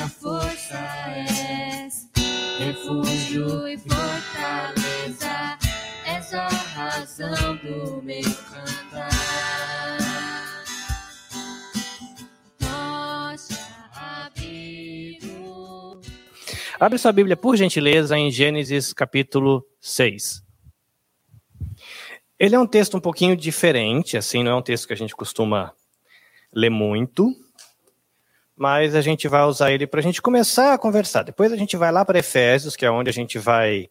minha força és, refúgio e fortaleza, és a razão do meu cantar. Abre sua Bíblia, por gentileza, em Gênesis capítulo 6. Ele é um texto um pouquinho diferente, assim, não é um texto que a gente costuma ler muito, mas a gente vai usar ele para a gente começar a conversar. Depois a gente vai lá para Efésios, que é onde a gente vai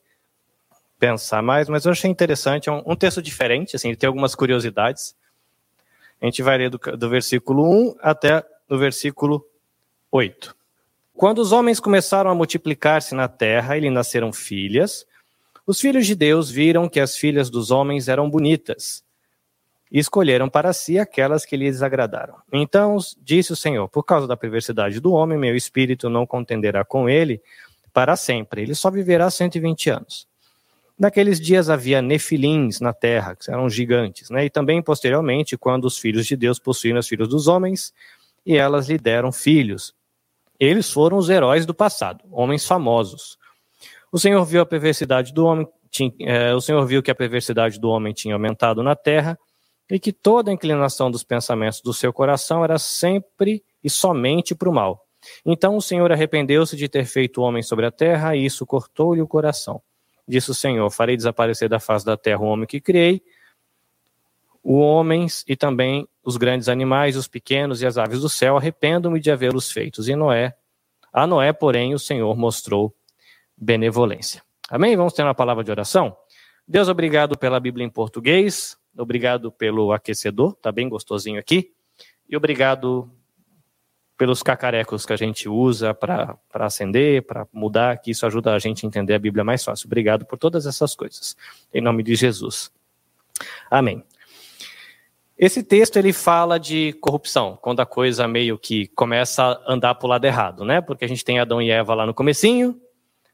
pensar mais, mas eu achei interessante, é um, um texto diferente, assim, ele tem algumas curiosidades. A gente vai ler do, do versículo 1 até o versículo 8. Quando os homens começaram a multiplicar-se na terra e lhe nasceram filhas, os filhos de Deus viram que as filhas dos homens eram bonitas e escolheram para si aquelas que lhes agradaram. Então disse o Senhor: Por causa da perversidade do homem, meu espírito não contenderá com ele para sempre. Ele só viverá 120 anos. Naqueles dias havia nefilins na terra, que eram gigantes, né? e também posteriormente, quando os filhos de Deus possuíram os filhos dos homens, e elas lhe deram filhos. Eles foram os heróis do passado, homens famosos. O Senhor viu a perversidade do homem, tinha, é, o Senhor viu que a perversidade do homem tinha aumentado na terra e que toda inclinação dos pensamentos do seu coração era sempre e somente para o mal. Então o Senhor arrependeu-se de ter feito o homem sobre a terra e isso cortou-lhe o coração. Disse o Senhor: Farei desaparecer da face da terra o homem que criei, os homens e também os grandes animais, os pequenos e as aves do céu, arrependo-me de havê-los feitos. E Noé, a Noé, porém, o Senhor mostrou benevolência. Amém? Vamos ter uma palavra de oração? Deus, obrigado pela Bíblia em português, obrigado pelo aquecedor, tá bem gostosinho aqui, e obrigado pelos cacarecos que a gente usa para acender, para mudar, que isso ajuda a gente a entender a Bíblia mais fácil. Obrigado por todas essas coisas. Em nome de Jesus. Amém. Esse texto ele fala de corrupção, quando a coisa meio que começa a andar para o lado errado, né? Porque a gente tem Adão e Eva lá no comecinho,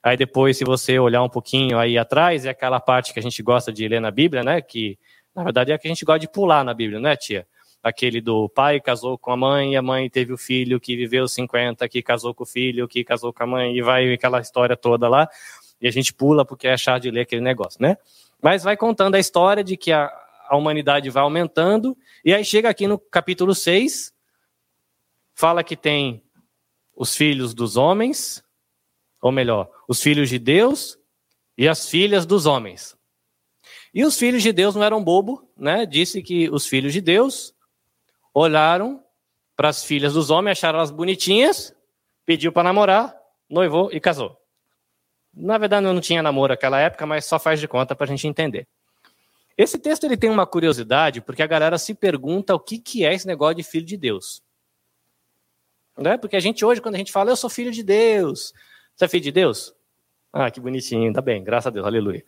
aí depois se você olhar um pouquinho aí atrás, é aquela parte que a gente gosta de ler na Bíblia, né? Que na verdade é que a gente gosta de pular na Bíblia, né, tia? Aquele do pai casou com a mãe, a mãe teve o filho que viveu 50, que casou com o filho, que casou com a mãe, e vai aquela história toda lá. E a gente pula porque é chato de ler aquele negócio, né? Mas vai contando a história de que a, a humanidade vai aumentando, e aí chega aqui no capítulo 6, fala que tem os filhos dos homens, ou melhor, os filhos de Deus e as filhas dos homens. E os filhos de Deus não eram bobo, né? Disse que os filhos de Deus olharam para as filhas dos homens, acharam elas bonitinhas, pediu para namorar, noivou e casou. Na verdade, não tinha namoro naquela época, mas só faz de conta para a gente entender. Esse texto ele tem uma curiosidade, porque a galera se pergunta o que, que é esse negócio de filho de Deus. Né? Porque a gente hoje, quando a gente fala, eu sou filho de Deus. Você é filho de Deus? Ah, que bonitinho, tá bem, graças a Deus, aleluia.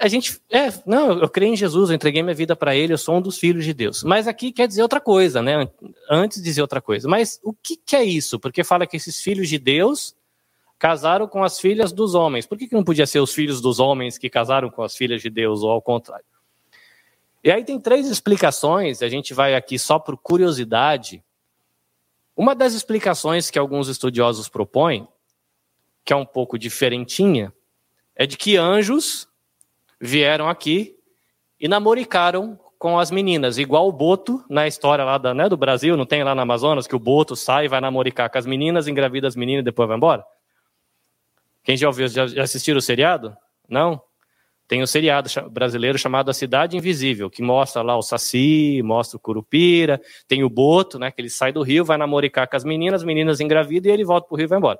A gente, é, não, eu creio em Jesus, eu entreguei minha vida para Ele, eu sou um dos filhos de Deus. Mas aqui quer dizer outra coisa, né? Antes dizer outra coisa. Mas o que, que é isso? Porque fala que esses filhos de Deus casaram com as filhas dos homens. Por que, que não podia ser os filhos dos homens que casaram com as filhas de Deus, ou ao contrário? E aí tem três explicações, a gente vai aqui só por curiosidade. Uma das explicações que alguns estudiosos propõem, que é um pouco diferentinha, é de que anjos vieram aqui e namoricaram com as meninas, igual o Boto na história lá da, né, do Brasil, não tem lá no Amazonas que o Boto sai, vai namoricar com as meninas, engravida as meninas e depois vai embora? Quem já ouviu, já assistiram o seriado? Não? Tem um seriado brasileiro chamado A Cidade Invisível, que mostra lá o Saci, mostra o Curupira, tem o Boto, né, que ele sai do rio, vai namoricar com as meninas, as meninas engravidam e ele volta para o rio e vai embora.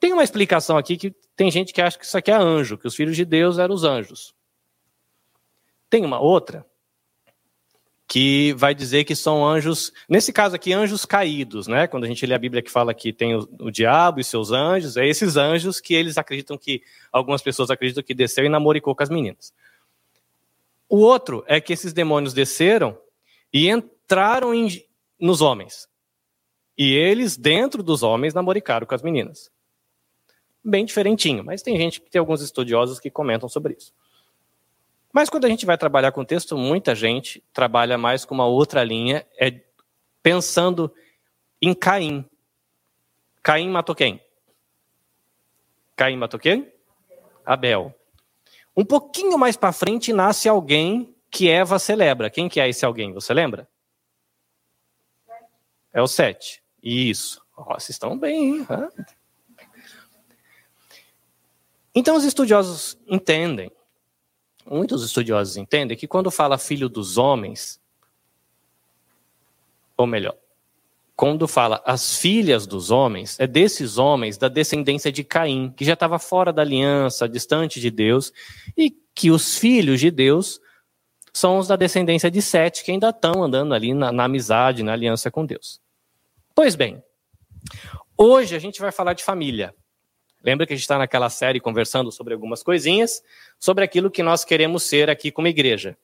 Tem uma explicação aqui que tem gente que acha que isso aqui é anjo, que os filhos de Deus eram os anjos. Tem uma outra que vai dizer que são anjos, nesse caso aqui, anjos caídos, né? Quando a gente lê a Bíblia que fala que tem o, o, diabo e seus anjos, é esses anjos que eles acreditam que, algumas pessoas acreditam que desceu e namoricou com as meninas. O outro é que esses demônios desceram e entraram em, nos homens. E eles, dentro dos homens, namoricaram com as meninas. Bem diferentinho, mas tem gente, tem alguns estudiosos que comentam sobre isso. Mas quando a gente vai trabalhar com texto, muita gente trabalha mais com uma outra linha, é pensando em Caim. Caim matou quem? Caim matou quem? Abel. Um pouquinho mais para frente nasce alguém que Eva celebra. Quem que é esse alguém? Você lembra? É o Sete. Isso. Oh, vocês estão bem, hein? Então os estudiosos entendem, muitos estudiosos entendem que quando fala filho dos homens, ou melhor, quando fala as filhas dos homens, é desses homens da descendência de Caim, que já estava fora da aliança, distante de Deus, e que os filhos de Deus são os da descendência de Sete, que ainda estão andando ali na, na amizade, na aliança com Deus. Pois bem, hoje a gente vai falar de família. Lembra que a gente está naquela série conversando sobre algumas coisinhas, sobre aquilo que nós queremos ser aqui como igreja.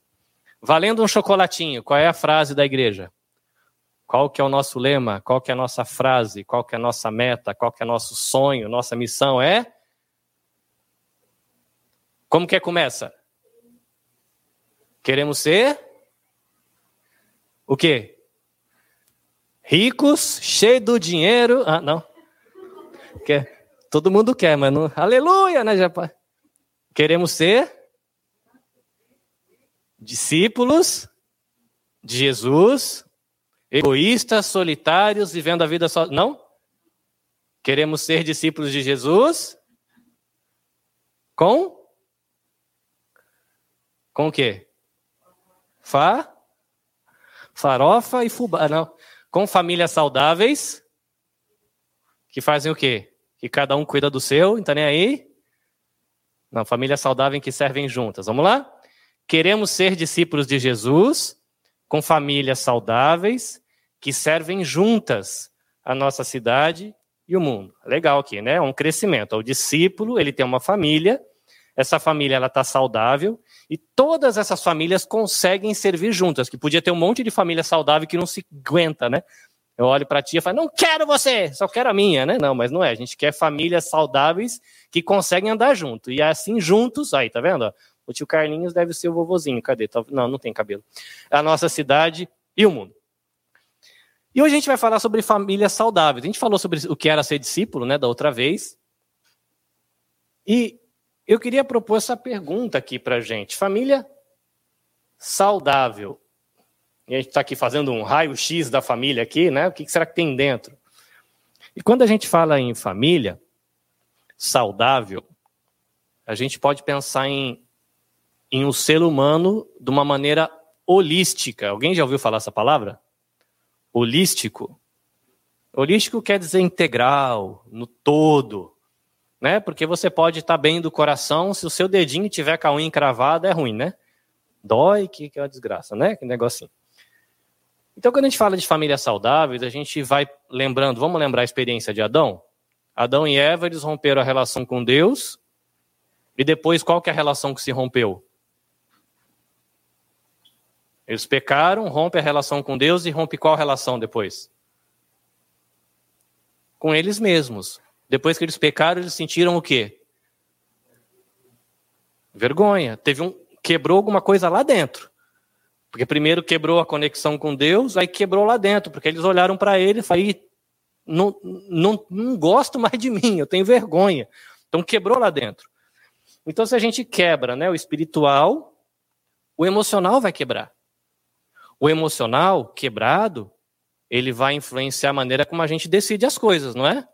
Valendo um chocolatinho, qual é a frase da igreja? Qual que é o nosso lema? Qual que é a nossa frase? Qual que é a nossa meta? Qual que é nosso sonho? Nossa missão é? Como que é começa? Queremos ser o quê? Ricos, cheio do dinheiro. Ah, não. Quer? Todo mundo quer, mas não. Aleluia, né, Japão? Queremos ser discípulos de Jesus egoístas, solitários, vivendo a vida só. Não? Queremos ser discípulos de Jesus com com o quê? Fa farofa e fubá, não. Com famílias saudáveis que fazem o quê? Que cada um cuida do seu, tá nem aí? Não, família saudável em que servem juntas. Vamos lá? Queremos ser discípulos de Jesus com famílias saudáveis que servem juntas a nossa cidade e o mundo. Legal aqui, né? Um crescimento. O discípulo, ele tem uma família, essa família ela está saudável e todas essas famílias conseguem servir juntas, que podia ter um monte de família saudável que não se aguenta, né? Eu olho para ti e falo, não quero você, só quero a minha, né? Não, mas não é. A gente quer famílias saudáveis que conseguem andar junto. E assim, juntos, aí, tá vendo? O tio Carlinhos deve ser o vovozinho. Cadê? Não, não tem cabelo. A nossa cidade e o mundo. E hoje a gente vai falar sobre famílias saudáveis. A gente falou sobre o que era ser discípulo, né, da outra vez. E eu queria propor essa pergunta aqui para gente. Família saudável. A gente está aqui fazendo um raio-x da família aqui, né? O que será que tem dentro? E quando a gente fala em família saudável, a gente pode pensar em em um ser humano de uma maneira holística. Alguém já ouviu falar essa palavra? Holístico. Holístico quer dizer integral, no todo, né? Porque você pode estar bem do coração, se o seu dedinho tiver com a unha encravada, é ruim, né? Dói, que, que é uma desgraça, né? Que negocinho. Então, quando a gente fala de famílias saudáveis, a gente vai lembrando, vamos lembrar a experiência de Adão? Adão e Eva, eles romperam a relação com Deus, e depois qual que é a relação que se rompeu? Eles pecaram, rompe a relação com Deus e rompe qual relação depois? Com eles mesmos. Depois que eles pecaram, eles sentiram o quê? Vergonha. Teve um quebrou alguma coisa lá dentro. Porque primeiro quebrou a conexão com Deus, aí quebrou lá dentro, porque eles olharam para ele e falaram: não, não, não gosto mais de mim, eu tenho vergonha. Então quebrou lá dentro. Então, se a gente quebra né, o espiritual, o emocional vai quebrar. O emocional quebrado, ele vai influenciar a maneira como a gente decide as coisas, não é?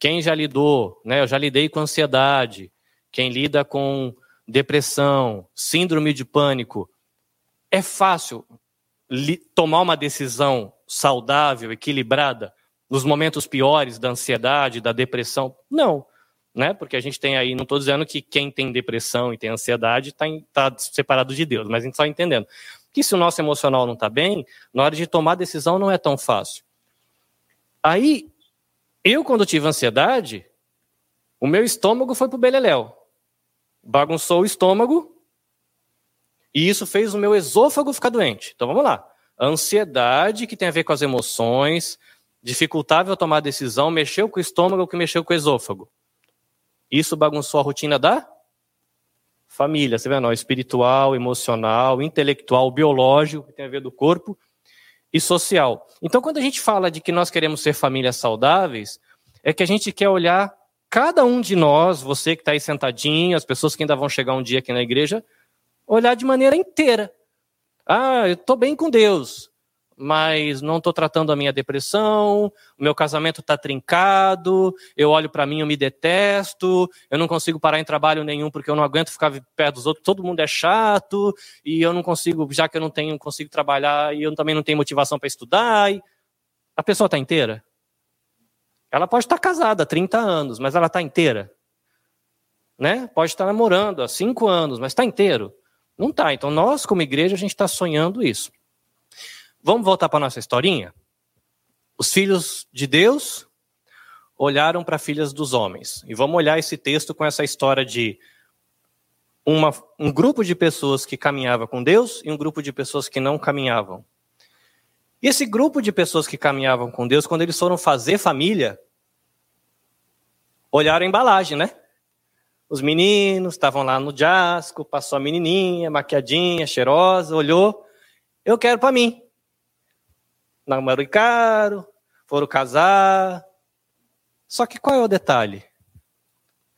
Quem já lidou, né? Eu já lidei com ansiedade, quem lida com depressão, síndrome de pânico, é fácil tomar uma decisão saudável, equilibrada, nos momentos piores da ansiedade, da depressão? Não, né? Porque a gente tem aí, não estou dizendo que quem tem depressão e tem ansiedade está tá separado de Deus, mas a gente está entendendo que se o nosso emocional não está bem, na hora de tomar decisão não é tão fácil. Aí, eu quando tive ansiedade, o meu estômago foi pro beleléu. Bagunçou o estômago e isso fez o meu esôfago ficar doente. Então vamos lá. Ansiedade que tem a ver com as emoções, dificultava eu tomar decisão, mexeu com o estômago que mexeu com o esôfago. Isso bagunçou a rotina da família, você vê, não, espiritual, emocional, intelectual, biológico, que tem a ver do corpo, e social. Então, quando a gente fala de que nós queremos ser famílias saudáveis, é que a gente quer olhar cada um de nós, você que está aí sentadinho, as pessoas que ainda vão chegar um dia aqui na igreja, olhar de maneira inteira. Ah, eu estou bem com Deus mas não estou tratando a minha depressão, o meu casamento está trincado, eu olho para mim, eu me detesto, eu não consigo parar em trabalho nenhum porque eu não aguento ficar perto dos outros, todo mundo é chato, e eu não consigo, já que eu não tenho, consigo trabalhar, e eu também não tenho motivação para estudar. E... A pessoa está inteira? Ela pode estar tá casada há 30 anos, mas ela está inteira. Né? Pode estar tá namorando há 5 anos, mas está inteiro? Não está. Então, nós, como igreja, a gente está sonhando isso. Vamos voltar para nossa historinha? Os filhos de Deus olharam para filhas dos homens. E vamos olhar esse texto com essa história de uma, um grupo de pessoas que caminhava com Deus e um grupo de pessoas que não caminhavam. E esse grupo de pessoas que caminhavam com Deus, quando eles foram fazer família, olharam a embalagem, né? Os meninos estavam lá no jasco, passou a menininha, maquiadinha, cheirosa, olhou, eu quero para mim namoro caro, foram casar. Só que qual é o detalhe?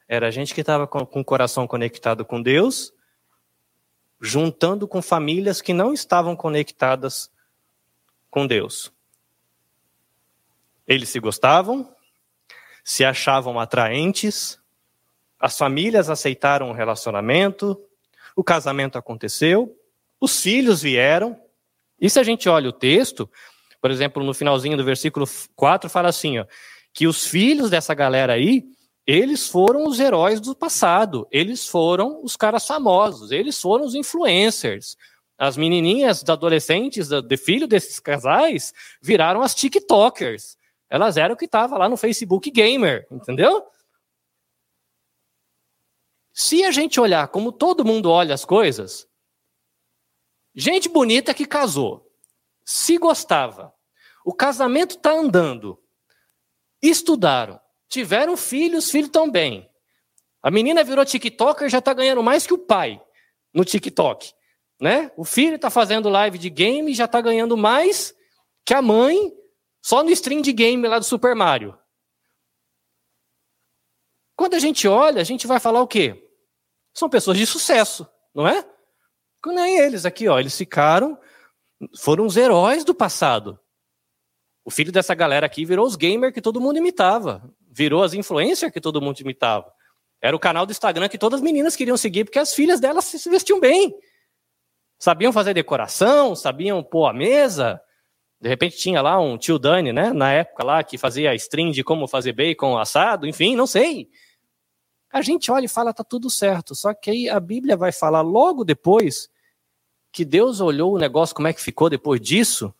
Era a gente que estava com, com o coração conectado com Deus, juntando com famílias que não estavam conectadas com Deus. Eles se gostavam, se achavam atraentes, as famílias aceitaram o relacionamento, o casamento aconteceu, os filhos vieram. E se a gente olha o texto, por exemplo, no finalzinho do versículo 4 fala assim, ó, que os filhos dessa galera aí, eles foram os heróis do passado, eles foram os caras famosos, eles foram os influencers. As menininhas adolescentes de filho desses casais viraram as TikTokers. Elas eram o que estava lá no Facebook Gamer, entendeu? Se a gente olhar como todo mundo olha as coisas, gente bonita que casou, se gostava, o casamento está andando. Estudaram. Tiveram filhos, filhos bem. A menina virou TikToker já está ganhando mais que o pai no TikTok. Né? O filho está fazendo live de game e já está ganhando mais que a mãe só no stream de game lá do Super Mario. Quando a gente olha, a gente vai falar o quê? São pessoas de sucesso, não é? Nem eles aqui, ó, eles ficaram, foram os heróis do passado. O filho dessa galera aqui virou os gamers que todo mundo imitava. Virou as influencers que todo mundo imitava. Era o canal do Instagram que todas as meninas queriam seguir porque as filhas delas se vestiam bem. Sabiam fazer decoração, sabiam pôr a mesa. De repente tinha lá um tio Dani, né? Na época lá, que fazia stream de como fazer bacon assado, enfim, não sei. A gente olha e fala, tá tudo certo. Só que aí a Bíblia vai falar logo depois que Deus olhou o negócio, como é que ficou depois disso,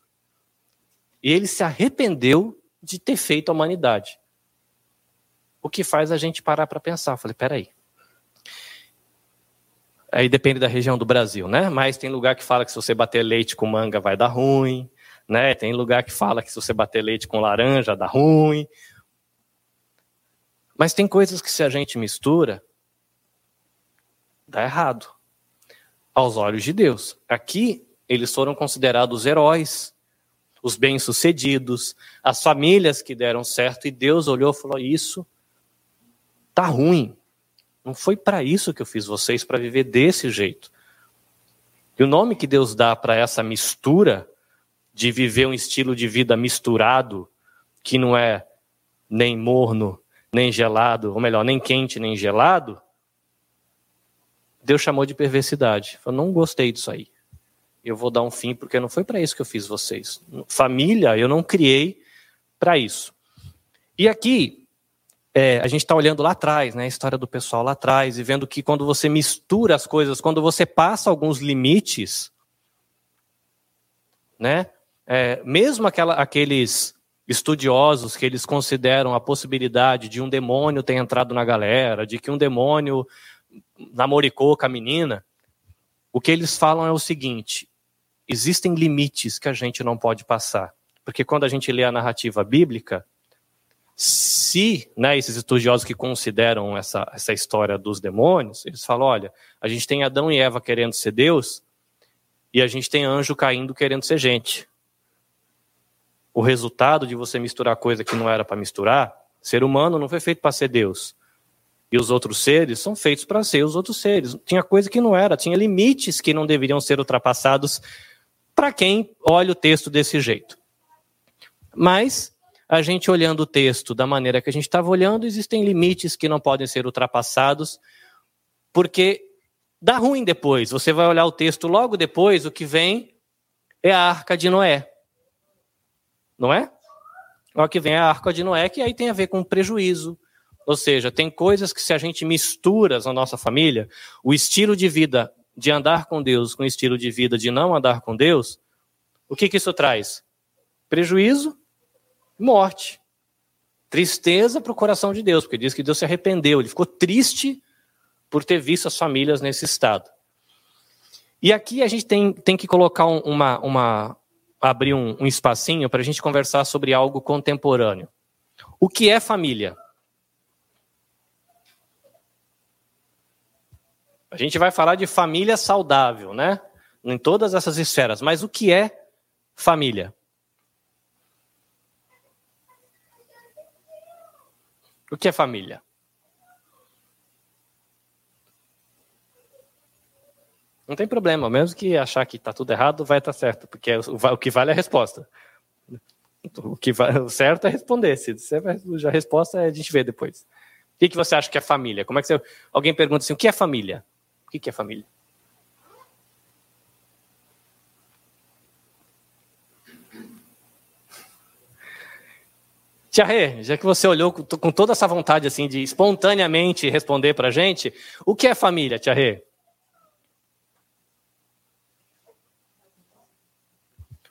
e ele se arrependeu de ter feito a humanidade. O que faz a gente parar para pensar. Falei, peraí. Aí depende da região do Brasil, né? Mas tem lugar que fala que se você bater leite com manga vai dar ruim, né? Tem lugar que fala que se você bater leite com laranja dá ruim. Mas tem coisas que se a gente mistura, dá errado. Aos olhos de Deus. Aqui, eles foram considerados heróis os bem-sucedidos, as famílias que deram certo, e Deus olhou e falou: Isso tá ruim. Não foi para isso que eu fiz vocês, para viver desse jeito. E o nome que Deus dá para essa mistura de viver um estilo de vida misturado, que não é nem morno, nem gelado, ou melhor, nem quente, nem gelado, Deus chamou de perversidade. Eu não gostei disso aí eu vou dar um fim, porque não foi para isso que eu fiz vocês. Família, eu não criei para isso. E aqui, é, a gente está olhando lá atrás, né, a história do pessoal lá atrás, e vendo que quando você mistura as coisas, quando você passa alguns limites, né, é, mesmo aquela, aqueles estudiosos que eles consideram a possibilidade de um demônio ter entrado na galera, de que um demônio namoricou com a menina, o que eles falam é o seguinte: existem limites que a gente não pode passar. Porque quando a gente lê a narrativa bíblica, se né, esses estudiosos que consideram essa, essa história dos demônios, eles falam: olha, a gente tem Adão e Eva querendo ser Deus, e a gente tem anjo caindo querendo ser gente. O resultado de você misturar coisa que não era para misturar, ser humano não foi feito para ser Deus. E os outros seres são feitos para ser os outros seres. Tinha coisa que não era, tinha limites que não deveriam ser ultrapassados para quem olha o texto desse jeito. Mas a gente olhando o texto da maneira que a gente estava olhando, existem limites que não podem ser ultrapassados, porque dá ruim depois. Você vai olhar o texto logo depois, o que vem é a arca de Noé. Não é? O que vem a arca de Noé, que aí tem a ver com prejuízo, ou seja, tem coisas que se a gente mistura na nossa família, o estilo de vida de andar com Deus com o estilo de vida de não andar com Deus, o que, que isso traz? Prejuízo, morte. Tristeza para o coração de Deus, porque diz que Deus se arrependeu, ele ficou triste por ter visto as famílias nesse estado. E aqui a gente tem, tem que colocar uma, uma abrir um, um espacinho para a gente conversar sobre algo contemporâneo. O que é família? A gente vai falar de família saudável, né? Em todas essas esferas. Mas o que é família? O que é família? Não tem problema, mesmo que achar que está tudo errado, vai estar tá certo, porque o que vale é a resposta. O que vale, o certo é responder. Se a resposta é a gente ver depois. O que, que você acha que é família? Como é que você, alguém pergunta assim, o que é família? O que é família? Tia Rê, já que você olhou com toda essa vontade assim de espontaneamente responder para gente, o que é família, Tia Rê?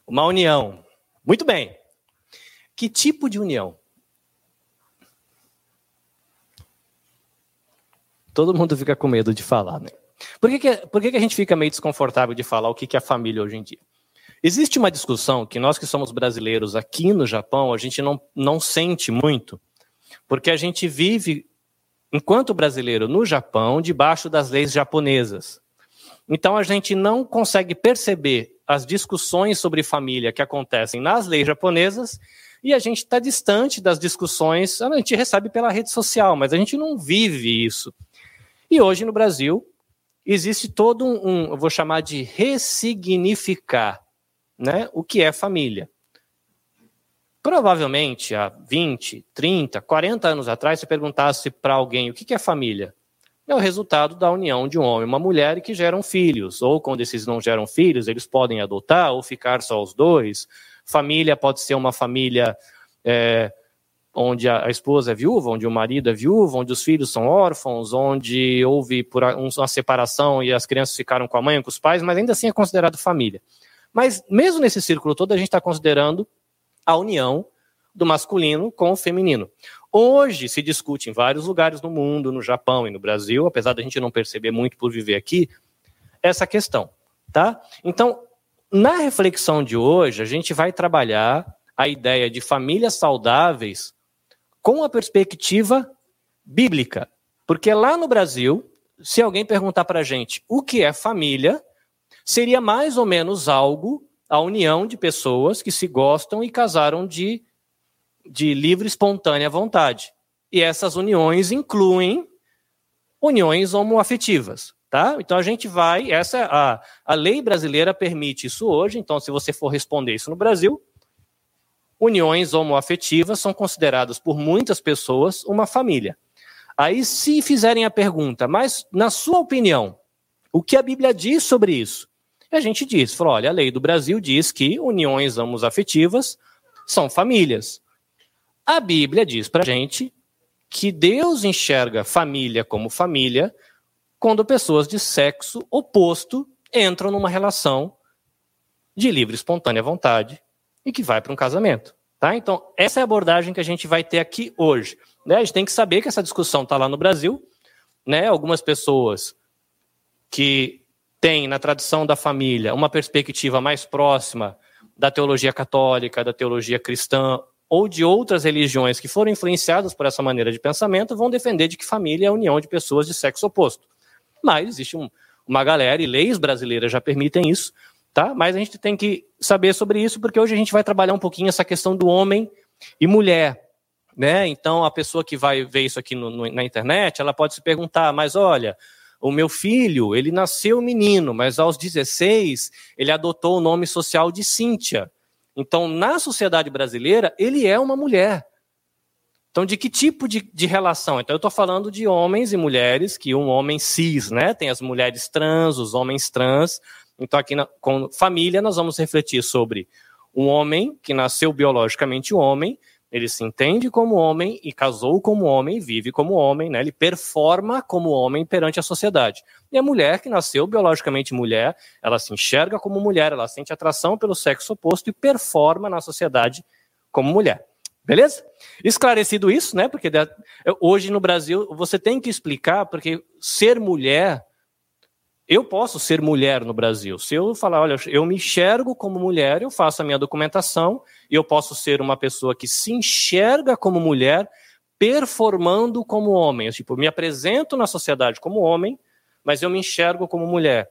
Uma união. Muito bem. Que tipo de união? Todo mundo fica com medo de falar, né? Por que, que, por que, que a gente fica meio desconfortável de falar o que, que é família hoje em dia? Existe uma discussão que nós que somos brasileiros aqui no Japão, a gente não, não sente muito, porque a gente vive, enquanto brasileiro, no Japão, debaixo das leis japonesas. Então a gente não consegue perceber as discussões sobre família que acontecem nas leis japonesas e a gente está distante das discussões, a gente recebe pela rede social, mas a gente não vive isso. E hoje no Brasil, existe todo um, um, eu vou chamar de ressignificar, né, o que é família. Provavelmente há 20, 30, 40 anos atrás, se perguntasse para alguém o que é família, é o resultado da união de um homem e uma mulher que geram filhos. Ou quando esses não geram filhos, eles podem adotar ou ficar só os dois. Família pode ser uma família é, onde a, esposa é viúva, onde o marido é viúvo, onde os filhos são órfãos, onde houve por uma separação e as crianças ficaram com a mãe com os pais, mas ainda assim é considerado família. Mas mesmo nesse círculo todo, a gente está considerando a união do masculino com o feminino. Hoje se discute em vários lugares no mundo, no Japão e no Brasil, apesar da gente não perceber muito por viver aqui, essa questão, tá? Então, na reflexão de hoje, a gente vai trabalhar a ideia de famílias saudáveis com a perspectiva bíblica. Porque lá no Brasil, se alguém perguntar para a gente o que é família, seria mais ou menos algo, a união de pessoas que se gostam e casaram de, de livre, espontânea vontade. E essas uniões incluem uniões homoafetivas. Tá? Então a gente vai, essa a, a lei brasileira permite isso hoje, então se você for responder isso no Brasil, uniões homoafetivas são consideradas por muitas pessoas uma família. Aí, se fizerem a pergunta, mas na sua opinião, o que a Bíblia diz sobre isso? A gente diz, fala, olha, a lei do Brasil diz que uniões homoafetivas são famílias. A Bíblia diz para gente que Deus enxerga família como família quando pessoas de sexo oposto entram numa relação de livre, espontânea vontade e que vai para um casamento. Tá? Então, essa é a abordagem que a gente vai ter aqui hoje. Né? A gente tem que saber que essa discussão está lá no Brasil. Né? Algumas pessoas que têm, na tradição da família, uma perspectiva mais próxima da teologia católica, da teologia cristã ou de outras religiões que foram influenciadas por essa maneira de pensamento, vão defender de que família é a união de pessoas de sexo oposto. Mas existe um, uma galera, e leis brasileiras já permitem isso, tá? Mas a gente tem que saber sobre isso, porque hoje a gente vai trabalhar um pouquinho essa questão do homem e mulher. Né? Então, a pessoa que vai ver isso aqui no, no, na internet, ela pode se perguntar, mas olha, o meu filho, ele nasceu menino, mas aos 16 ele adotou o nome social de Cíntia. Então, na sociedade brasileira, ele é uma mulher. Então, de que tipo de, de relação? Então, eu estou falando de homens e mulheres, que um homem cis, né? Tem as mulheres trans, os homens trans. Então, aqui na, com família, nós vamos refletir sobre um homem que nasceu biologicamente homem, ele se entende como homem e casou como homem, vive como homem, né? ele performa como homem perante a sociedade. E a mulher que nasceu biologicamente mulher, ela se enxerga como mulher, ela sente atração pelo sexo oposto e performa na sociedade como mulher. Beleza? Esclarecido isso, né? Porque hoje no Brasil você tem que explicar, porque ser mulher eu posso ser mulher no Brasil. Se eu falar, olha, eu me enxergo como mulher, eu faço a minha documentação, e eu posso ser uma pessoa que se enxerga como mulher, performando como homem. Eu, tipo, me apresento na sociedade como homem, mas eu me enxergo como mulher.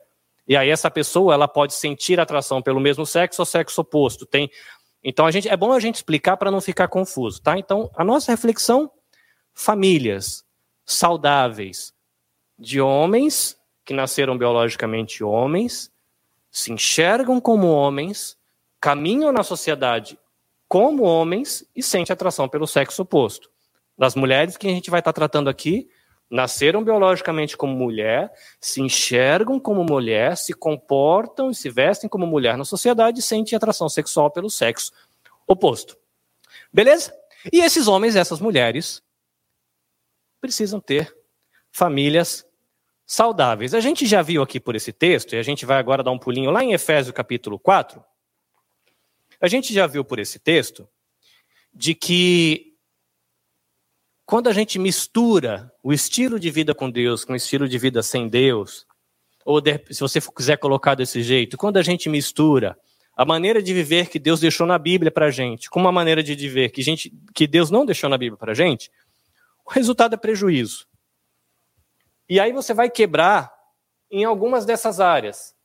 E aí essa pessoa, ela pode sentir atração pelo mesmo sexo ou sexo oposto. Tem Então a gente é bom a gente explicar para não ficar confuso, tá? Então, a nossa reflexão famílias saudáveis de homens que nasceram biologicamente homens, se enxergam como homens, caminham na sociedade como homens e sentem atração pelo sexo oposto. Das mulheres que a gente vai estar tratando aqui, nasceram biologicamente como mulher, se enxergam como mulher, se comportam e se vestem como mulher na sociedade e sentem atração sexual pelo sexo oposto. Beleza? E esses homens e essas mulheres precisam ter famílias saudáveis. A gente já viu aqui por esse texto, e a gente vai agora dar um pulinho lá em Efésios capítulo 4. A gente já viu por esse texto de que quando a gente mistura o estilo de vida com Deus com o estilo de vida sem Deus, ou se você quiser colocar desse jeito, quando a gente mistura a maneira de viver que Deus deixou na Bíblia para gente com uma maneira de viver que, gente, que Deus não deixou na Bíblia para gente, o resultado é prejuízo. E aí você vai quebrar em algumas dessas áreas.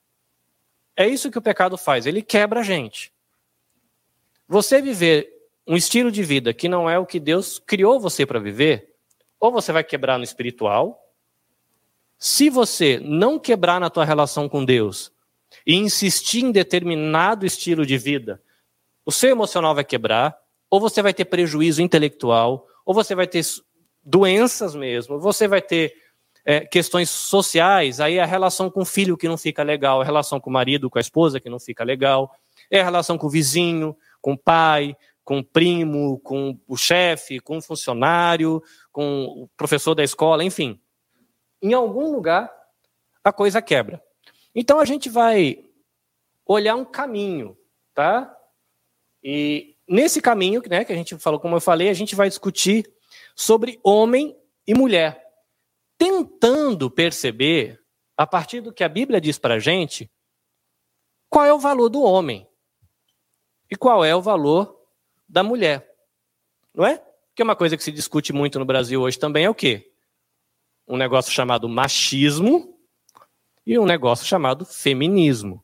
É isso que o pecado faz, ele quebra a gente. Você viver um estilo de vida que não é o que Deus criou você para viver, ou você vai quebrar no espiritual. Se você não quebrar na tua relação com Deus e insistir em determinado estilo de vida, o seu emocional vai quebrar, ou você vai ter prejuízo intelectual, ou você vai ter doenças mesmo, você vai ter é, questões sociais, aí a relação com o filho que não fica legal, a relação com o marido, com a esposa que não fica legal, é a relação com o vizinho, com o pai, com o primo, com o chefe, com o funcionário, com o professor da escola, enfim. Em algum lugar a coisa quebra. Então a gente vai olhar um caminho, tá? E nesse caminho, né, que a gente falou, como eu falei, a gente vai discutir sobre homem e mulher tentando perceber, a partir do que a Bíblia diz para a gente, qual é o valor do homem e qual é o valor da mulher. Não é? Que é uma coisa que se discute muito no Brasil hoje também é o quê? Um negócio chamado machismo e um negócio chamado feminismo.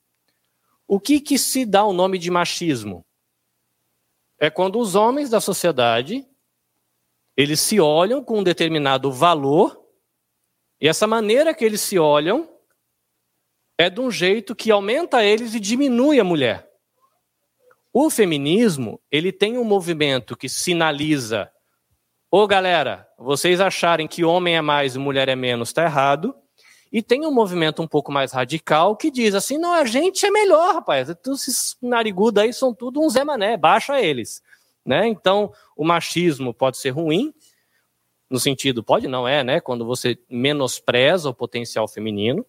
O que, que se dá o nome de machismo? É quando os homens da sociedade eles se olham com um determinado valor e essa maneira que eles se olham é de um jeito que aumenta eles e diminui a mulher. O feminismo, ele tem um movimento que sinaliza: ô oh, galera, vocês acharem que homem é mais e mulher é menos, está errado. E tem um movimento um pouco mais radical que diz assim: não, a gente é melhor, rapaz. Esses narigudos aí são tudo um Zé Mané, baixa eles. Né? Então, o machismo pode ser ruim, no sentido, pode não é, né, quando você menospreza o potencial feminino.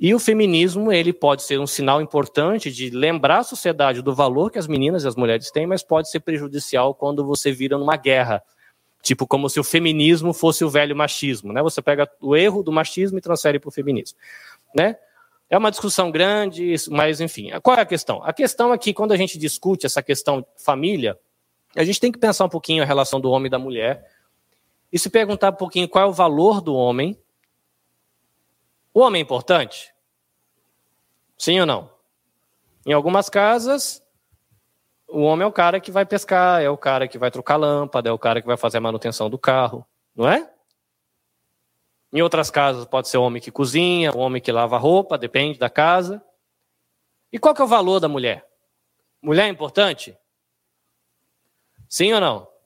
E o feminismo, ele pode ser um sinal importante de lembrar a sociedade do valor que as meninas e as mulheres têm, mas pode ser prejudicial quando você vira numa guerra. Tipo, como se o feminismo fosse o velho machismo, né? Você pega o erro do machismo e transfere para o feminismo, né? É uma discussão grande, mas enfim. Qual é a questão? A questão é que quando a gente discute essa questão família, a gente tem que pensar um pouquinho a relação do homem e da mulher, e se perguntar um pouquinho qual é o valor do homem. O homem é importante? Sim ou não? Em algumas casas, o homem é o cara que vai pescar, é o cara que vai trocar lâmpada, é o cara que vai fazer a manutenção do carro, não é? Em outras casas pode ser o homem que cozinha, o homem que lava roupa, depende da casa. E qual que é o valor da mulher? Mulher é importante? Sim ou não?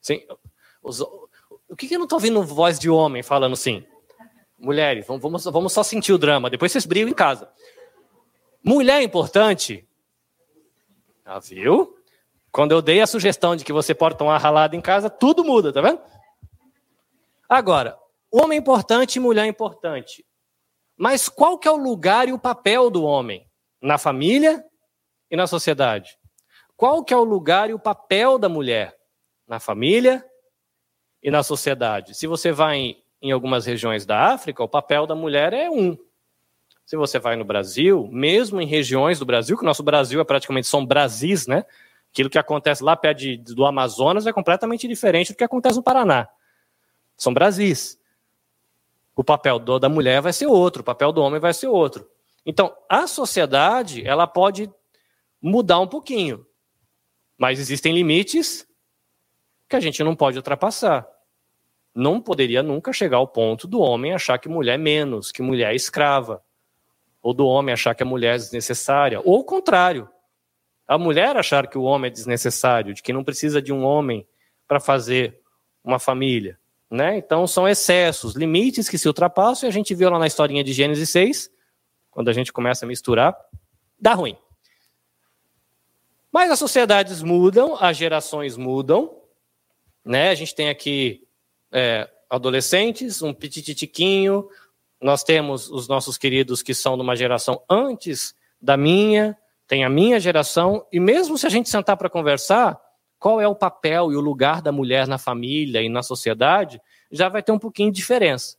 Sim. Os, o que, que eu não estou ouvindo voz de homem falando assim? Mulheres, vamos, vamos só sentir o drama, depois vocês brigam em casa. Mulher é importante? Ah, viu? Quando eu dei a sugestão de que você pode tomar ralada em casa, tudo muda, tá vendo? Agora, homem importante e mulher importante. Mas qual que é o lugar e o papel do homem na família e na sociedade? Qual que é o lugar e o papel da mulher na família e na sociedade? Se você vai em, em algumas regiões da África, o papel da mulher é um. Se você vai no Brasil, mesmo em regiões do Brasil, que o nosso Brasil é praticamente são Brasis, né? Aquilo que acontece lá perto de, do Amazonas é completamente diferente do que acontece no Paraná. São Brasis. O papel do, da mulher vai ser outro, o papel do homem vai ser outro. Então, a sociedade, ela pode mudar um pouquinho. Mas existem limites que a gente não pode ultrapassar. Não poderia nunca chegar ao ponto do homem achar que mulher é menos, que mulher é escrava ou do homem achar que a mulher é desnecessária, ou o contrário, a mulher achar que o homem é desnecessário, de que não precisa de um homem para fazer uma família. Né? Então são excessos, limites que se ultrapassam, e a gente viu lá na historinha de Gênesis 6, quando a gente começa a misturar, dá ruim. Mas as sociedades mudam, as gerações mudam, né? A gente tem aqui é, adolescentes, um pititiquinho, nós temos os nossos queridos que são de uma geração antes da minha, tem a minha geração, e mesmo se a gente sentar para conversar, qual é o papel e o lugar da mulher na família e na sociedade, já vai ter um pouquinho de diferença,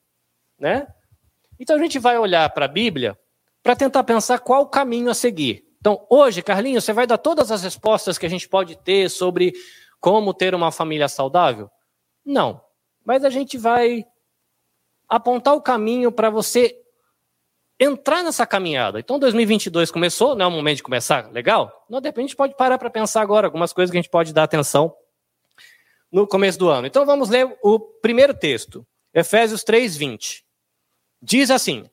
né? Então a gente vai olhar para a Bíblia para tentar pensar qual o caminho a seguir. Então, hoje, Carlinhos, você vai dar todas as respostas que a gente pode ter sobre como ter uma família saudável? Não. Mas a gente vai apontar o caminho para você entrar nessa caminhada. Então, 2022 começou, não é o momento de começar? Legal? Não, de repente, a gente pode parar para pensar agora algumas coisas que a gente pode dar atenção no começo do ano. Então, vamos ler o primeiro texto, Efésios 3, 20. Diz assim: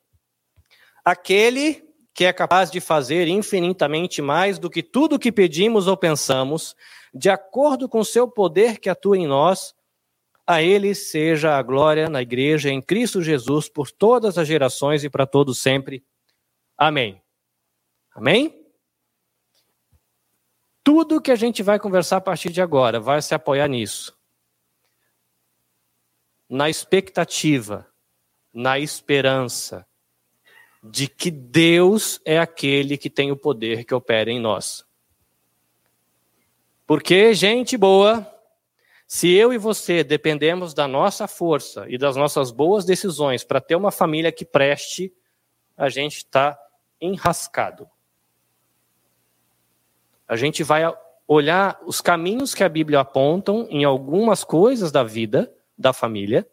Aquele que é capaz de fazer infinitamente mais do que tudo o que pedimos ou pensamos, de acordo com seu poder que atua em nós, a ele seja a glória na igreja em Cristo Jesus por todas as gerações e para todos sempre. Amém. Amém? Tudo que a gente vai conversar a partir de agora vai se apoiar nisso. Na expectativa, na esperança de que Deus é aquele que tem o poder que opera em nós. Porque gente boa se eu e você dependemos da nossa força e das nossas boas decisões para ter uma família que preste, a gente está enrascado. A gente vai olhar os caminhos que a Bíblia apontam em algumas coisas da vida da família,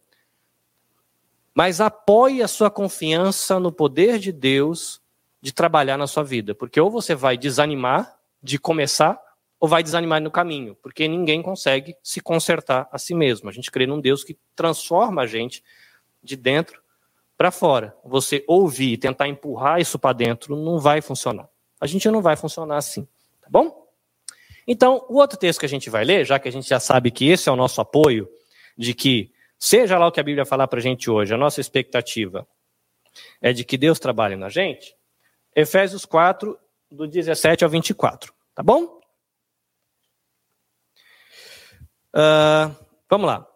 mas apoie a sua confiança no poder de Deus de trabalhar na sua vida, porque ou você vai desanimar de começar ou vai desanimar no caminho, porque ninguém consegue se consertar a si mesmo. A gente crê num Deus que transforma a gente de dentro para fora. Você ouvir e tentar empurrar isso para dentro não vai funcionar. A gente não vai funcionar assim, tá bom? Então, o outro texto que a gente vai ler, já que a gente já sabe que esse é o nosso apoio, de que, seja lá o que a Bíblia falar para a gente hoje, a nossa expectativa é de que Deus trabalhe na gente, Efésios 4, do 17 ao 24, tá bom? Uh, vamos lá.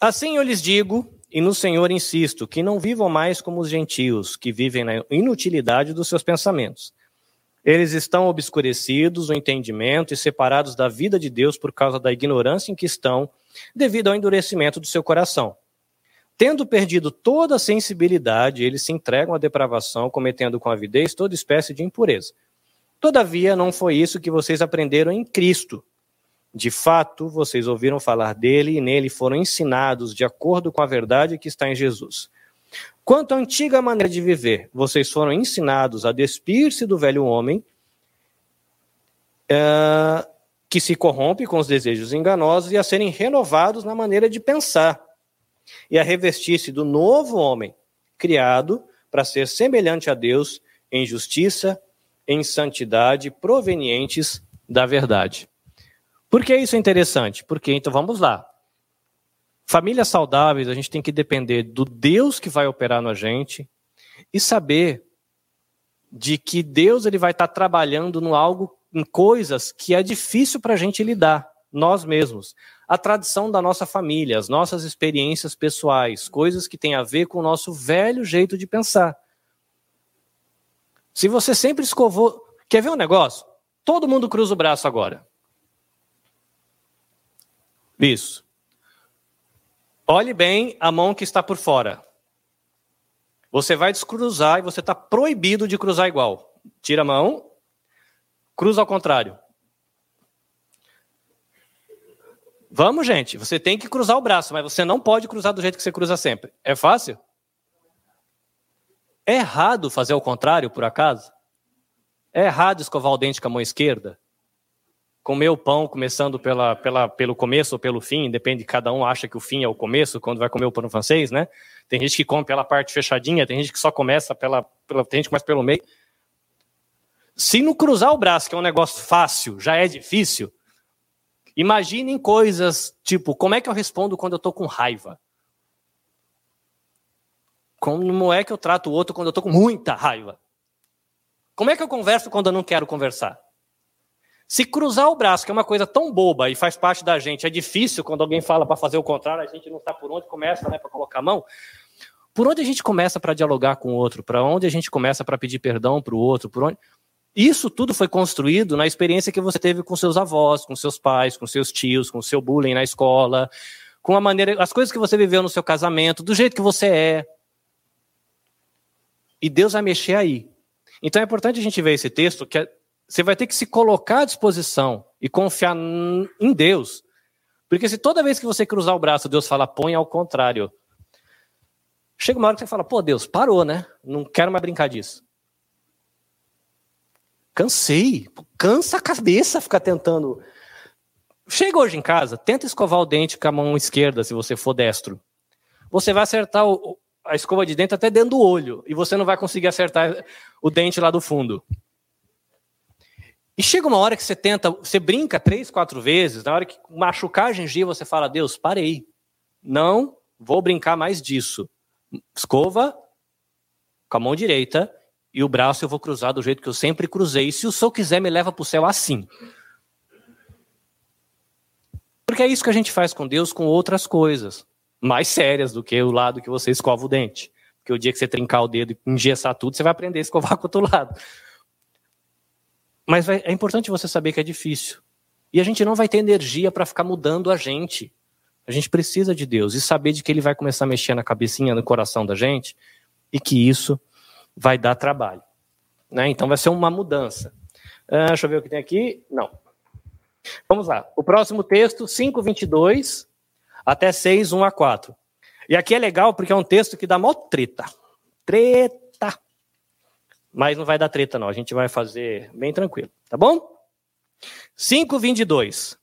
Assim eu lhes digo, e no Senhor insisto, que não vivam mais como os gentios, que vivem na inutilidade dos seus pensamentos. Eles estão obscurecidos o entendimento e separados da vida de Deus por causa da ignorância em que estão, devido ao endurecimento do seu coração. Tendo perdido toda a sensibilidade, eles se entregam à depravação, cometendo com avidez toda espécie de impureza. Todavia, não foi isso que vocês aprenderam em Cristo de fato, vocês ouviram falar dele e nele foram ensinados de acordo com a verdade que está em Jesus. Quanto à antiga maneira de viver, vocês foram ensinados a despir-se do velho homem, é, que se corrompe com os desejos enganosos, e a serem renovados na maneira de pensar, e a revestir-se do novo homem, criado para ser semelhante a Deus em justiça, em santidade, provenientes da verdade. Por que isso é interessante? Porque, então, vamos lá. Famílias saudáveis, a gente tem que depender do Deus que vai operar na gente e saber de que Deus ele vai estar trabalhando no algo, em coisas que é difícil para a gente lidar, nós mesmos. A tradição da nossa família, as nossas experiências pessoais, coisas que têm a ver com o nosso velho jeito de pensar. Se você sempre escovou. Quer ver um negócio? Todo mundo cruza o braço agora. Isso. Olhe bem a mão que está por fora. Você vai descruzar e você está proibido de cruzar igual. Tira a mão, cruza ao contrário. Vamos, gente. Você tem que cruzar o braço, mas você não pode cruzar do jeito que você cruza sempre. É fácil? É errado fazer o contrário, por acaso? É errado escovar o dente com a mão esquerda? comer o pão começando pela, pela, pelo começo ou pelo fim, depende, cada um acha que o fim é o começo, quando vai comer o pão francês, né? Tem gente que come pela parte fechadinha, tem gente que só começa pela, pela tem gente que começa pelo meio. Se no cruzar o braço, que é um negócio fácil, já é difícil, imaginem coisas tipo, como é que eu respondo quando eu tô com raiva? Como é que eu trato o outro quando eu tô com muita raiva? Como é que eu converso quando eu não quero conversar? Se cruzar o braço, que é uma coisa tão boba e faz parte da gente, é difícil quando alguém fala para fazer o contrário, a gente não sabe por onde começa, né, para colocar a mão. Por onde a gente começa para dialogar com o outro? Para onde a gente começa para pedir perdão para o outro? Por onde? Isso tudo foi construído na experiência que você teve com seus avós, com seus pais, com seus tios, com seu bullying na escola, com a maneira, as coisas que você viveu no seu casamento, do jeito que você é. E Deus vai mexer aí. Então é importante a gente ver esse texto que é você vai ter que se colocar à disposição e confiar em Deus. Porque se toda vez que você cruzar o braço, Deus fala, põe ao contrário. Chega uma hora que você fala, pô, Deus, parou, né? Não quero mais brincar disso. Cansei. Cansa a cabeça ficar tentando. Chega hoje em casa, tenta escovar o dente com a mão esquerda, se você for destro. Você vai acertar o, a escova de dente até dentro do olho. E você não vai conseguir acertar o dente lá do fundo. E chega uma hora que você tenta, você brinca três, quatro vezes, na hora que machucar a gengiva, você fala, Deus, parei. Não vou brincar mais disso. Escova com a mão direita e o braço eu vou cruzar do jeito que eu sempre cruzei. E se o Senhor quiser, me leva para o céu assim. Porque é isso que a gente faz com Deus com outras coisas, mais sérias do que o lado que você escova o dente. Porque o dia que você trincar o dedo e engessar tudo, você vai aprender a escovar com o outro lado. Mas é importante você saber que é difícil. E a gente não vai ter energia para ficar mudando a gente. A gente precisa de Deus e saber de que Ele vai começar a mexer na cabecinha, no coração da gente e que isso vai dar trabalho. Né? Então vai ser uma mudança. Uh, deixa eu ver o que tem aqui. Não. Vamos lá. O próximo texto, 5, 22 até 6, 1 a 4. E aqui é legal porque é um texto que dá mó treta. Treta mas não vai dar treta, não. A gente vai fazer bem tranquilo, tá bom? 5,22.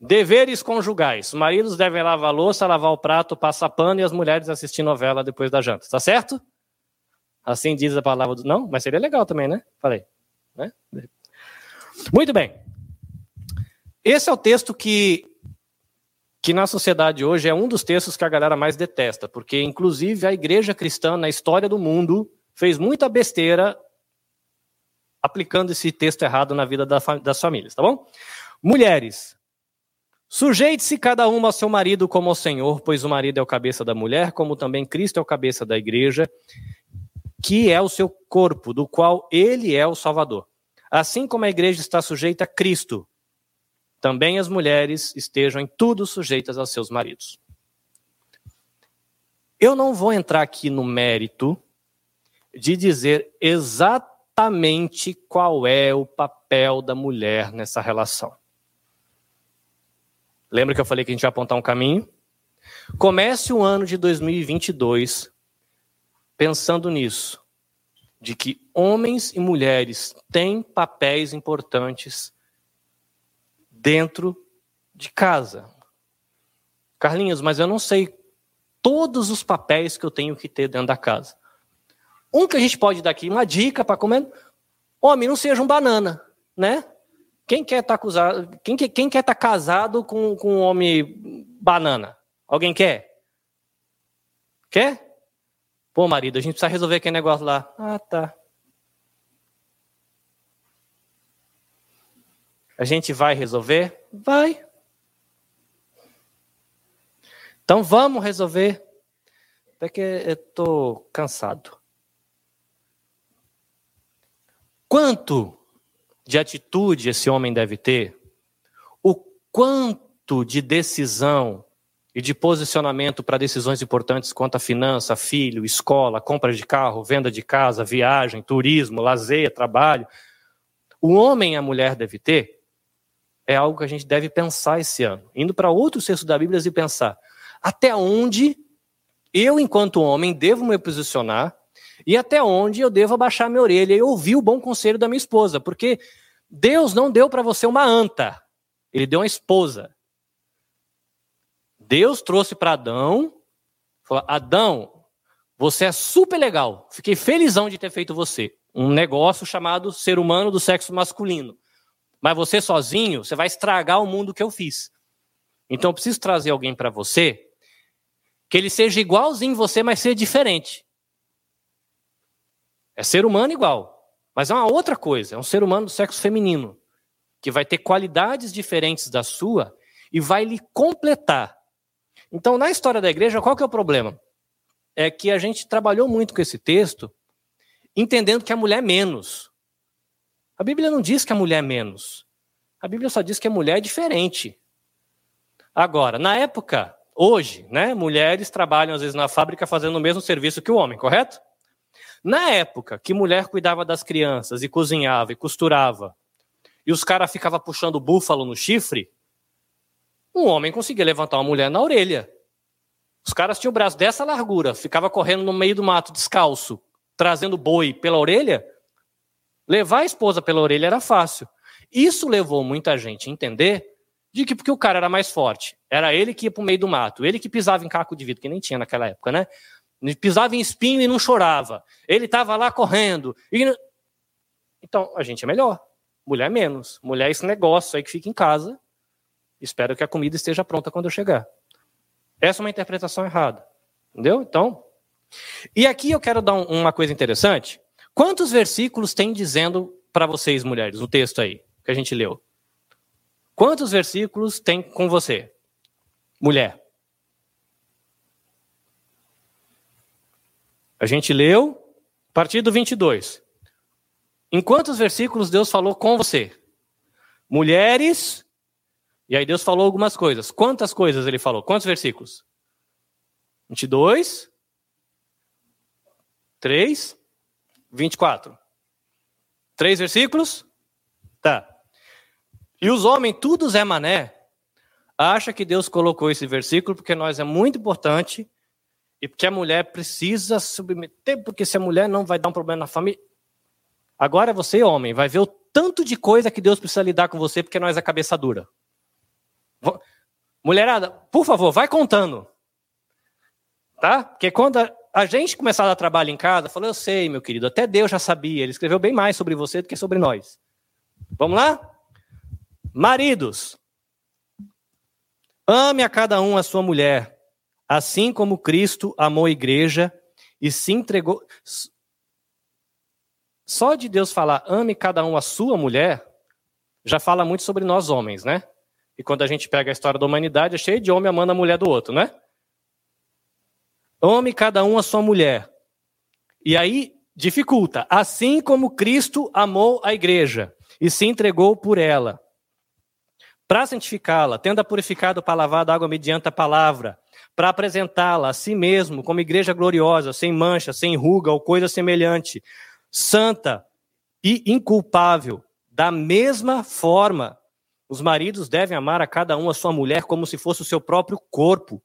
Deveres conjugais. Os maridos devem lavar louça, lavar o prato, passar pano e as mulheres assistir novela depois da janta. Tá certo? Assim diz a palavra do. Não, mas seria legal também, né? Falei. Né? Muito bem. Esse é o texto que, que na sociedade hoje é um dos textos que a galera mais detesta, porque inclusive a igreja cristã na história do mundo fez muita besteira aplicando esse texto errado na vida das famílias, tá bom? Mulheres, sujeite-se cada uma ao seu marido como ao Senhor, pois o marido é o cabeça da mulher, como também Cristo é o cabeça da igreja, que é o seu corpo, do qual ele é o Salvador. Assim como a igreja está sujeita a Cristo, também as mulheres estejam em tudo sujeitas aos seus maridos. Eu não vou entrar aqui no mérito de dizer exatamente qual é o papel da mulher nessa relação. Lembra que eu falei que a gente vai apontar um caminho? Comece o ano de 2022 pensando nisso, de que homens e mulheres têm papéis importantes dentro de casa. Carlinhos, mas eu não sei todos os papéis que eu tenho que ter dentro da casa. Um que a gente pode dar aqui, uma dica para comer, homem, não seja um banana, né? Quem quer estar tá quem, quem quer tá casado com, com um homem banana? Alguém quer? Quer? Pô, marido, a gente precisa resolver aquele negócio lá. Ah, tá. A gente vai resolver? Vai. Então vamos resolver. Até que eu estou cansado. Quanto de atitude esse homem deve ter, o quanto de decisão e de posicionamento para decisões importantes quanto a finança, filho, escola, compra de carro, venda de casa, viagem, turismo, lazer, trabalho, o homem e a mulher deve ter, é algo que a gente deve pensar esse ano. Indo para outros textos da Bíblia e pensar até onde eu, enquanto homem, devo me posicionar e até onde eu devo abaixar minha orelha e ouvir o bom conselho da minha esposa, porque Deus não deu para você uma anta, ele deu uma esposa. Deus trouxe para Adão, falou: Adão, você é super legal, fiquei felizão de ter feito você. Um negócio chamado ser humano do sexo masculino. Mas você sozinho, você vai estragar o mundo que eu fiz. Então eu preciso trazer alguém para você que ele seja igualzinho você, mas seja diferente. É ser humano igual, mas é uma outra coisa, é um ser humano do sexo feminino, que vai ter qualidades diferentes da sua e vai lhe completar. Então, na história da igreja, qual que é o problema? É que a gente trabalhou muito com esse texto, entendendo que a mulher é menos. A Bíblia não diz que a mulher é menos. A Bíblia só diz que a mulher é diferente. Agora, na época, hoje, né, mulheres trabalham às vezes na fábrica fazendo o mesmo serviço que o homem, correto? Na época que mulher cuidava das crianças e cozinhava e costurava, e os caras ficavam puxando búfalo no chifre, um homem conseguia levantar uma mulher na orelha. Os caras tinham o braço dessa largura, ficava correndo no meio do mato descalço, trazendo boi pela orelha. Levar a esposa pela orelha era fácil. Isso levou muita gente a entender de que porque o cara era mais forte, era ele que ia para o meio do mato, ele que pisava em caco de vidro, que nem tinha naquela época, né? pisava em espinho e não chorava. Ele estava lá correndo. E... Então, a gente é melhor. Mulher menos. Mulher é esse negócio aí que fica em casa. Espero que a comida esteja pronta quando eu chegar. Essa é uma interpretação errada. Entendeu? Então. E aqui eu quero dar uma coisa interessante. Quantos versículos tem dizendo para vocês, mulheres, no texto aí que a gente leu? Quantos versículos tem com você, mulher? A gente leu, a partir do 22. Em quantos versículos Deus falou com você? Mulheres, e aí Deus falou algumas coisas. Quantas coisas ele falou? Quantos versículos? 22, 3, 24. Três versículos? Tá. E os homens, tudo Zé Mané, acha que Deus colocou esse versículo porque nós é muito importante e porque a mulher precisa submeter, porque se a mulher não vai dar um problema na família. Agora você, homem, vai ver o tanto de coisa que Deus precisa lidar com você porque nós é cabeça dura. Mulherada, por favor, vai contando. Tá? Porque quando a gente começar a dar trabalho em casa, falou, eu sei, meu querido, até Deus já sabia, ele escreveu bem mais sobre você do que sobre nós. Vamos lá? Maridos, ame a cada um a sua mulher, assim como Cristo amou a igreja e se entregou. Só de Deus falar, ame cada um a sua mulher, já fala muito sobre nós homens, né? E quando a gente pega a história da humanidade, é cheio de homem amando a mulher do outro, né? Ame cada um a sua mulher. E aí dificulta. Assim como Cristo amou a igreja e se entregou por ela, para santificá-la, tendo a purificado para lavar da água mediante a palavra, para apresentá-la a si mesmo como igreja gloriosa, sem mancha, sem ruga ou coisa semelhante, santa e inculpável. Da mesma forma, os maridos devem amar a cada um a sua mulher como se fosse o seu próprio corpo,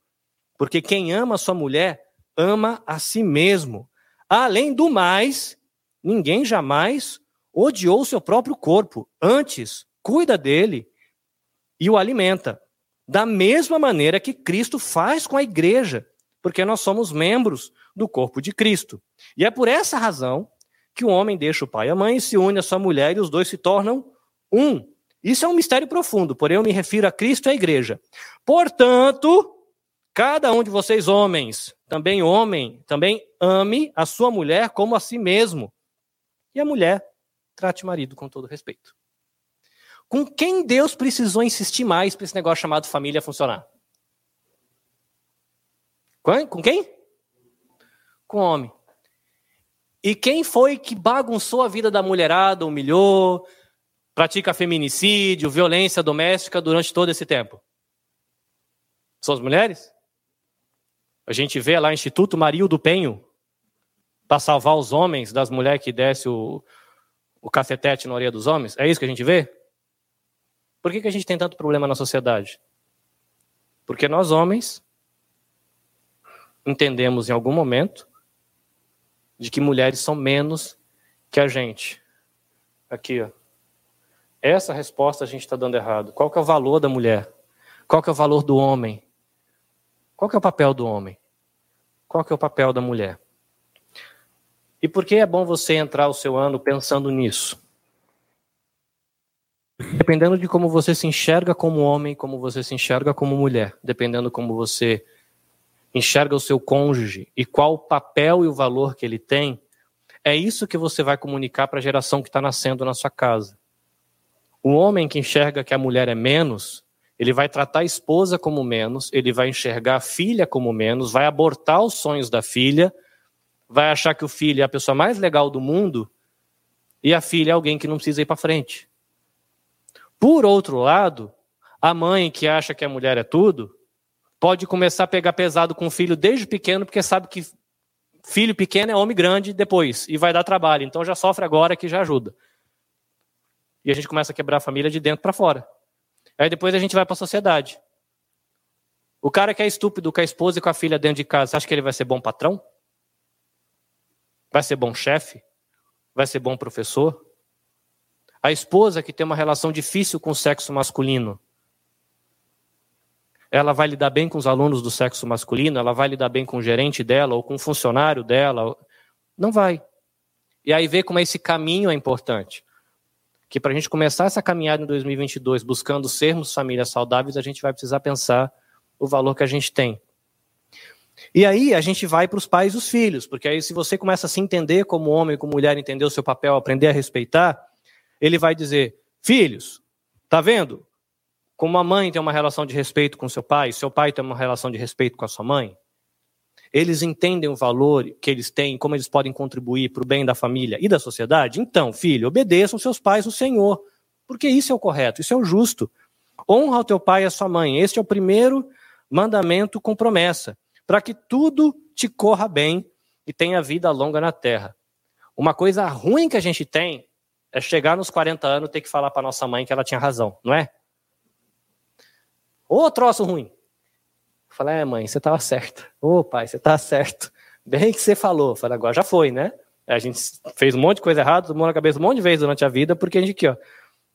porque quem ama a sua mulher ama a si mesmo. Além do mais, ninguém jamais odiou seu próprio corpo, antes cuida dele e o alimenta, da mesma maneira que Cristo faz com a igreja, porque nós somos membros do corpo de Cristo. E é por essa razão que o homem deixa o pai e a mãe e se une à sua mulher e os dois se tornam um. Isso é um mistério profundo, porém eu me refiro a Cristo e à igreja. Portanto, cada um de vocês homens, também homem, também ame a sua mulher como a si mesmo. E a mulher trate o marido com todo respeito. Com quem Deus precisou insistir mais para esse negócio chamado família funcionar? Com quem? Com o homem. E quem foi que bagunçou a vida da mulherada, humilhou, pratica feminicídio, violência doméstica durante todo esse tempo? São as mulheres? A gente vê lá Instituto Mario do Penho, para salvar os homens das mulheres que desce o, o cacetete na orelha dos homens. É isso que a gente vê? Por que, que a gente tem tanto problema na sociedade? Porque nós, homens, entendemos em algum momento de que mulheres são menos que a gente. Aqui, ó. Essa resposta a gente está dando errado. Qual que é o valor da mulher? Qual que é o valor do homem? Qual que é o papel do homem? Qual que é o papel da mulher? E por que é bom você entrar o seu ano pensando nisso? Dependendo de como você se enxerga como homem, como você se enxerga como mulher, dependendo como você enxerga o seu cônjuge e qual o papel e o valor que ele tem, é isso que você vai comunicar para a geração que está nascendo na sua casa. O homem que enxerga que a mulher é menos, ele vai tratar a esposa como menos, ele vai enxergar a filha como menos, vai abortar os sonhos da filha, vai achar que o filho é a pessoa mais legal do mundo e a filha é alguém que não precisa ir para frente. Por outro lado, a mãe que acha que a mulher é tudo, pode começar a pegar pesado com o filho desde pequeno, porque sabe que filho pequeno é homem grande depois e vai dar trabalho. Então já sofre agora que já ajuda. E a gente começa a quebrar a família de dentro para fora. Aí depois a gente vai para a sociedade. O cara que é estúpido com a esposa e com a filha dentro de casa, acha que ele vai ser bom patrão? Vai ser bom chefe? Vai ser bom professor? A esposa que tem uma relação difícil com o sexo masculino, ela vai lidar bem com os alunos do sexo masculino, ela vai lidar bem com o gerente dela ou com o funcionário dela. Não vai. E aí vê como esse caminho é importante. Que para a gente começar essa caminhada em 2022 buscando sermos famílias saudáveis, a gente vai precisar pensar o valor que a gente tem. E aí a gente vai para os pais e os filhos, porque aí se você começa a se entender como homem, como mulher, entender o seu papel, aprender a respeitar, ele vai dizer: Filhos, tá vendo? Como a mãe tem uma relação de respeito com seu pai, seu pai tem uma relação de respeito com a sua mãe, eles entendem o valor que eles têm, como eles podem contribuir para o bem da família e da sociedade. Então, filho, obedeçam seus pais no Senhor, porque isso é o correto, isso é o justo. Honra o teu pai e a sua mãe. Este é o primeiro mandamento com promessa, para que tudo te corra bem e tenha vida longa na terra. Uma coisa ruim que a gente tem é chegar nos 40 anos e ter que falar para nossa mãe que ela tinha razão, não é? Ô troço ruim. Falei, é mãe, você estava certo. Ô pai, você estava certo. Bem que você falou. Falei, agora já foi, né? A gente fez um monte de coisa errada, tomou na cabeça um monte de vezes durante a vida, porque a gente aqui, ó,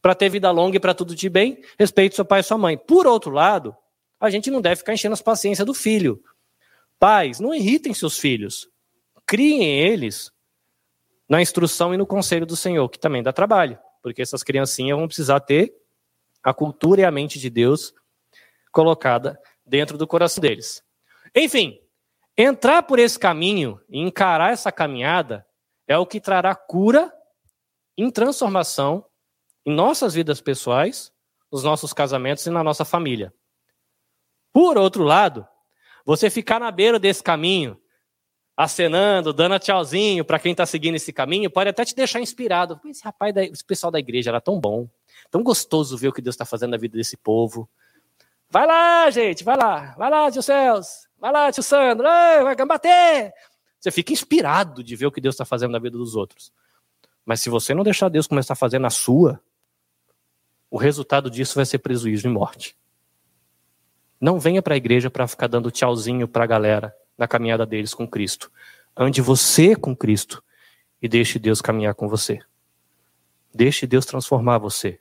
para ter vida longa e para tudo de bem, respeite seu pai e sua mãe. Por outro lado, a gente não deve ficar enchendo as paciências do filho. Pais, não irritem seus filhos. Criem eles na instrução e no conselho do Senhor, que também dá trabalho, porque essas criancinhas vão precisar ter a cultura e a mente de Deus colocada dentro do coração deles. Enfim, entrar por esse caminho e encarar essa caminhada é o que trará cura em transformação em nossas vidas pessoais, nos nossos casamentos e na nossa família. Por outro lado, você ficar na beira desse caminho, acenando, dando tchauzinho para quem está seguindo esse caminho, pode até te deixar inspirado. Esse rapaz, esse pessoal da igreja era tão bom, tão gostoso ver o que Deus está fazendo na vida desse povo. Vai lá, gente, vai lá. Vai lá, tio Celso. Vai lá, tio Sandro. vai bater. Você fica inspirado de ver o que Deus está fazendo na vida dos outros. Mas se você não deixar Deus começar a fazer na sua, o resultado disso vai ser prejuízo e morte. Não venha para a igreja para ficar dando tchauzinho para a galera na caminhada deles com Cristo. Ande você com Cristo e deixe Deus caminhar com você. Deixe Deus transformar você.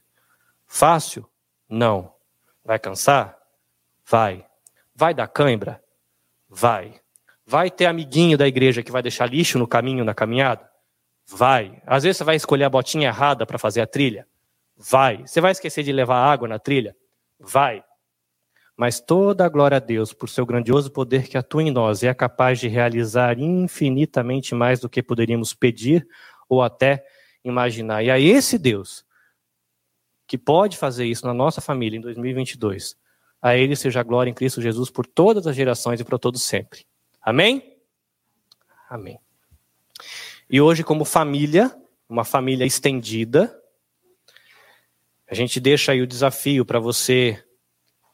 Fácil? Não. Vai cansar? Vai. Vai dar cãibra? Vai. Vai ter amiguinho da igreja que vai deixar lixo no caminho, na caminhada? Vai. Às vezes você vai escolher a botinha errada para fazer a trilha? Vai. Você vai esquecer de levar água na trilha? Vai. Mas toda a glória a Deus por seu grandioso poder que atua em nós e é capaz de realizar infinitamente mais do que poderíamos pedir ou até imaginar. E a esse Deus que pode fazer isso na nossa família em 2022, a Ele seja a glória em Cristo Jesus por todas as gerações e para todos sempre. Amém? Amém. E hoje, como família, uma família estendida, a gente deixa aí o desafio para você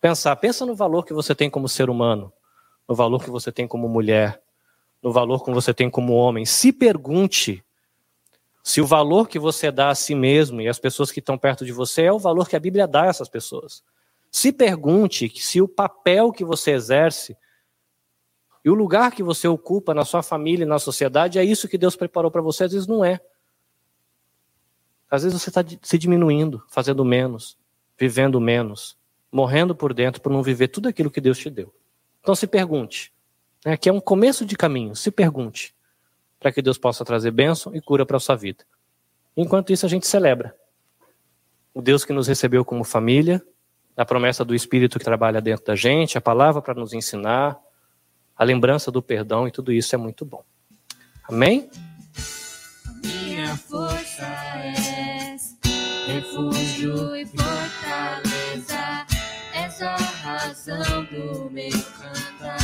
pensar. Pensa no valor que você tem como ser humano, no valor que você tem como mulher, no valor que você tem como homem. Se pergunte se o valor que você dá a si mesmo e às pessoas que estão perto de você é o valor que a Bíblia dá a essas pessoas. Se pergunte se o papel que você exerce e o lugar que você ocupa na sua família e na sociedade é isso que Deus preparou para você, às vezes não é. Às vezes você está se diminuindo, fazendo menos, vivendo menos, morrendo por dentro por não viver tudo aquilo que Deus te deu. Então se pergunte. Né, aqui é um começo de caminho. Se pergunte para que Deus possa trazer bênção e cura para a sua vida. Enquanto isso, a gente celebra o Deus que nos recebeu como família, a promessa do Espírito que trabalha dentro da gente, a palavra para nos ensinar, a lembrança do perdão e tudo isso é muito bom. Amém? Minha força és, refúgio e fortaleza, és a razão do meu cantar.